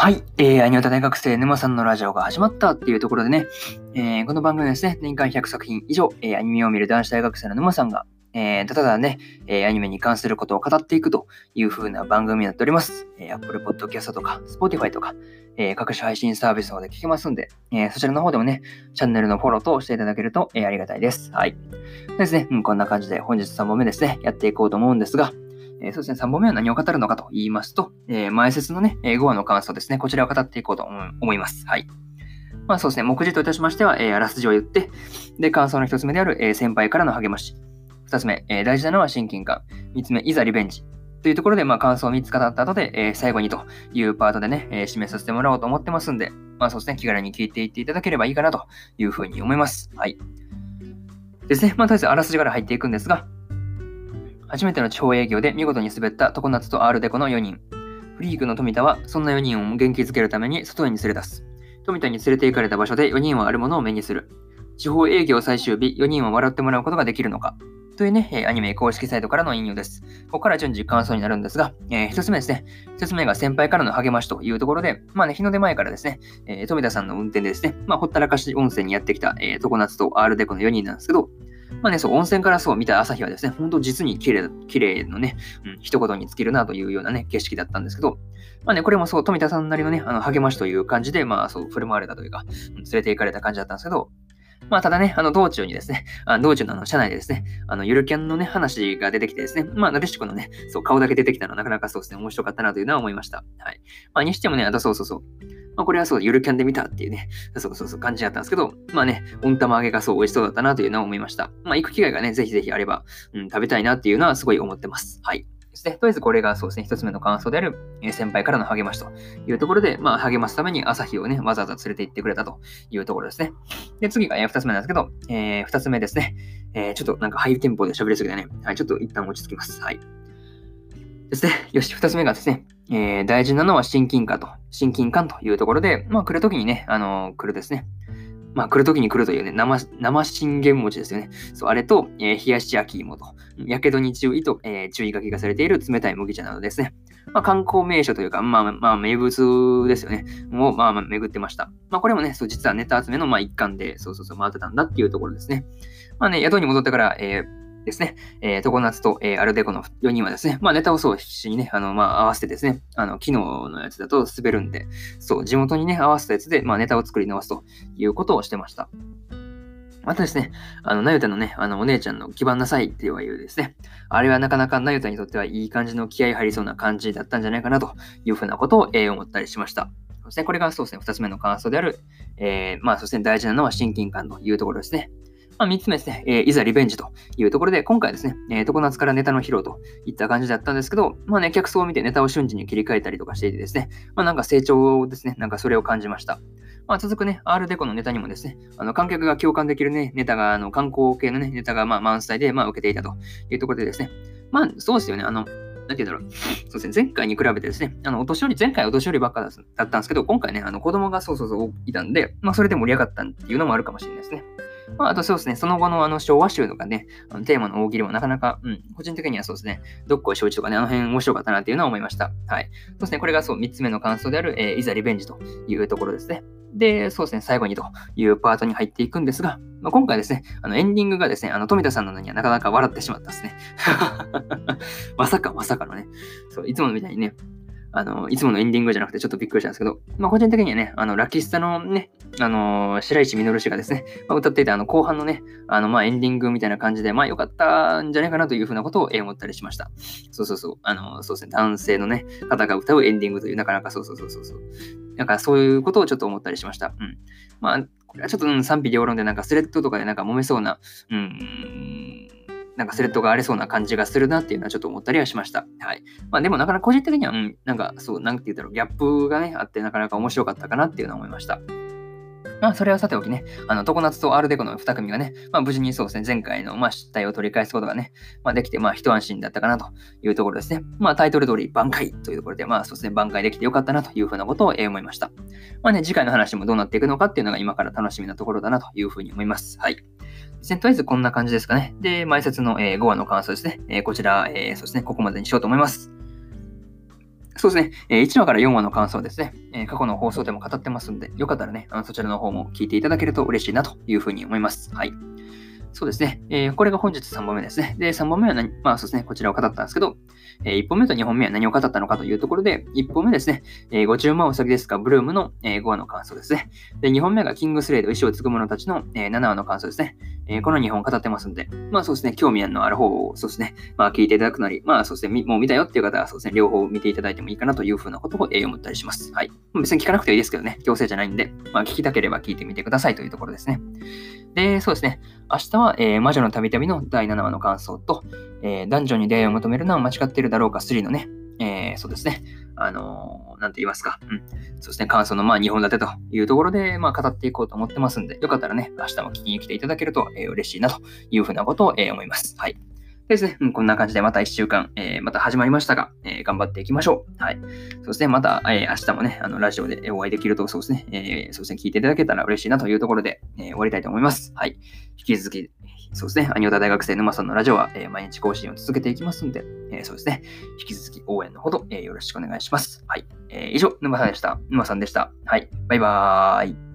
はい。えー、アニオタ大学生沼さんのラジオが始まったっていうところでね、えー、この番組はですね、年間100作品以上、えー、アニメを見る男子大学生の沼さんが、えー、ただね、えー、アニメに関することを語っていくという風な番組になっております。えー、Apple Podcast とか Spotify とか、えー、各種配信サービスの方で聞けますんで、えー、そちらの方でもね、チャンネルのフォローとしていただけると、えー、ありがたいです。はい。ですね、うん、こんな感じで本日3本目ですね、やっていこうと思うんですが、え、そうですね、3本目は何を語るのかと言いますと、え、前説のね、5話の感想ですね、こちらを語っていこうと思います。はい。まあそうですね、目次といたしましては、え、あらすじを言って、で、感想の1つ目である、え、先輩からの励まし。2つ目、え、大事なのは親近感。3つ目、いざリベンジ。というところで、まあ、感想を3つ語った後で、えー、最後にというパートでね、えー、締めさせてもらおうと思ってますんで、まあそうですね、気軽に聞いていっていただければいいかなというふうに思います。はい。ですね、まあとりあえずあらすじから入っていくんですが、初めての地方営業で見事に滑った常夏と R デコの4人。フリークの富田はそんな4人を元気づけるために外に連れ出す。富田に連れて行かれた場所で4人はあるものを目にする。地方営業最終日、4人は笑ってもらうことができるのかというね、アニメ公式サイトからの引用です。ここから順次感想になるんですが、えー、一つ目ですね。一つ目が先輩からの励ましというところで、まあね、日の出前からですね、えー、富田さんの運転でですね、まあ、ほったらかし温泉にやってきた、えー、常夏と R デコの4人なんですけど、まあね、そう、温泉からそう見た朝日はですね、本当実に綺麗、綺麗のね、うん、一言に尽きるなというようなね、景色だったんですけど、まあね、これもそう、富田さんなりのね、あの励ましという感じで、まあそう、振る舞われたというか、うん、連れて行かれた感じだったんですけど、まあ、ただね、あの、道中にですね、あ道中のあの、車内でですね、あの、ゆるキャンのね、話が出てきてですね、まあ、なでしこのね、そう、顔だけ出てきたのはなかなかそうですね、面白かったなというのは思いました。はい。まあ、にしてもね、あとそうそうそう。まあ、これはそう、ゆるキャンで見たっていうね、そうそうそう感じだったんですけど、まあね、温玉揚げがそう美味しそうだったなというのは思いました。まあ、行く機会がね、ぜひぜひあれば、うん、食べたいなっていうのはすごい思ってます。はい。ですね。とりあえずこれがそうですね、一つ目の感想である、え先輩からの励ましというところで、まあ、励ますために朝日をね、わざわざ連れて行ってくれたというところですね。で、次が、え二つ目なんですけど、えー、二つ目ですね。えー、ちょっとなんかハイテンポで喋りすぎたね。はい、ちょっと一旦落ち着きます。はい。ですね。よし、二つ目がですね、えー、大事なのは親近感と、親近感というところで、まあ、来るときにね、あのー、来るですね。まあ、来るときに来るというね、生、生信玄餅ですよね。そう、あれと、えー、冷やし焼き芋と、やけどに注意と、えー、注意書きがされている冷たい麦茶などですね。まあ、観光名所というか、まあ、まあ、名物ですよね。を、まあ、まあ、巡ってました。まあ、これもね、そう、実はネタ集めの、まあ、一環で、そうそうそう、回ってたんだっていうところですね。まあね、宿に戻ってから、えー、ですね、えー、常夏と、えー、アルデコの4人はですね、まあ、ネタをそう必死にね、あの、まあ、合わせてですね、あの、昨日のやつだと滑るんで、そう、地元にね、合わせたやつで、まあ、ネタを作り直すということをしてました。またですね、あの、なゆたのね、あの、お姉ちゃんの基盤なさいって言われるですね、あれはなかなかなゆたにとってはいい感じの気合入りそうな感じだったんじゃないかなというふうなことを、えー、思ったりしました。そしてこれがそうですね、二つ目の感想である、えー、まあ、そして大事なのは親近感というところですね。まあ、3つ目ですね、えー、いざリベンジというところで、今回ですね、えー、常夏からネタの披露といった感じだったんですけど、まあね、客層を見てネタを瞬時に切り替えたりとかしていてですね、まあなんか成長をですね、なんかそれを感じました。まあ、続くね、R デコのネタにもですね、あの観客が共感できるね、ネタが、あの観光系のね、ネタがまあ満載で、まあ、受けていたというところでですね、まあ、そうですよね、あの、なんて言うんだろう。そうですね、前回に比べてですね、あの、お年寄り、前回お年寄りばっかだったんですけど、今回ね、あの、子供がそうそうそういたんで、まあ、それで盛り上がったっていうのもあるかもしれないですね。まあ、あとそうですね、その後のあの昭和集とかね、あのテーマの大喜利もなかなか、うん、個人的にはそうですね、どっこい承知とかね、あの辺面白かったなっていうのは思いました。はい。そうですね、これがそう、3つ目の感想である、えー、いざリベンジというところですね。で、そうですね、最後にというパートに入っていくんですが、まあ、今回ですね、あのエンディングがですね、あの富田さんののにはなかなか笑ってしまったですね。まさかまさかのね、そう、いつものみたいにね、あの、いつものエンディングじゃなくてちょっとびっくりしたんですけど、まあ、個人的にはね、あの、ラキスタのね、あの、白石稔氏がですね、まあ、歌っていたあの、後半のね、あの、まあ、エンディングみたいな感じで、まあ、良かったんじゃないかなというふうなことを思ったりしました。そうそうそう、あの、そうですね、男性のね、方が歌うエンディングという、なかなかそうそうそうそうそう。なんかそういうことをちょっと思ったりしました。うん。まあ、これはちょっと、うん、賛否両論で、なんかスレッドとかでなんか揉めそうな、うん、なんかスレッドがありそうな感じがするなっていうのはちょっと思ったりはしました。はい。まあでもなかなか個人的には、うん、なんかそう、なんて言うだろうギャップがね、あってなかなか面白かったかなっていうのは思いました。まあ、それはさておきね、あの、常夏とアルデコの2組がね、まあ、無事にそうですね、前回の、まあ、失態を取り返すことがね、まあ、できて、まあ、一安心だったかなというところですね。まあ、タイトル通り、挽回というところで、まあ、そうですね、挽回できてよかったなというふうなことを、え思いました。まあね、次回の話もどうなっていくのかっていうのが今から楽しみなところだなというふうに思います。はい。とりあえずこんな感じですかね。で、前説の、えー、5話の感想ですね。えー、こちら、えー、そうですね、ここまでにしようと思います。そうですね、え、1話から4話の感想ですね、え、過去の放送でも語ってますんで、よかったらね、あのそちらの方も聞いていただけると嬉しいなというふうに思います。はい。そうですね。え、これが本日3本目ですね。で、3本目は何、まあそうですね、こちらを語ったんですけど、え、1本目と2本目は何を語ったのかというところで、1本目ですね、えー、ご注文はうさぎですか、ブルームの、え、5話の感想ですね。で、2本目がキングスレイド、石を継ぐ者たちの、え、7話の感想ですね。え、この2本語ってますんで、まあそうですね、興味のある方を、そうですね、まあ聞いていただくなり、まあそうですね、もう見たよっていう方は、そうですね、両方見ていただいてもいいかなというふうなことを、思ったりします。はい。別に聞かなくていいですけどね、強制じゃないんで、まあ聞きたければ聞いてみてくださいというところですね。で、そうですね。明日は、えー、魔女のたびたびの第7話の感想と、えー、男女に出会いを求めるのは間違っているだろうか3のね、えー、そうですね。あのー、なんて言いますか。うん。そうですね。感想のまあ2本立てというところで、まあ語っていこうと思ってますんで、よかったらね、明日も聞きに来ていただけると、えー、嬉しいなというふうなことを、え、思います。はい。ですね、うん、こんな感じでまた1週間、えー、また始まりましたが、えー、頑張っていきましょう。はい。そうですね、また、えー、明日もね、あの、ラジオでお会いできると、そうですね、えそうですね、聞いていただけたら嬉しいなというところで、え終わりたいと思います。はい。引き続き、そうですね、アニオタ大学生沼さんのラジオは、え毎日更新を続けていきますので、えそうですね、引き続き応援のほど、えよろしくお願いします。はい。え以上、沼さんでした。沼さんでした。はい。バイバーイ。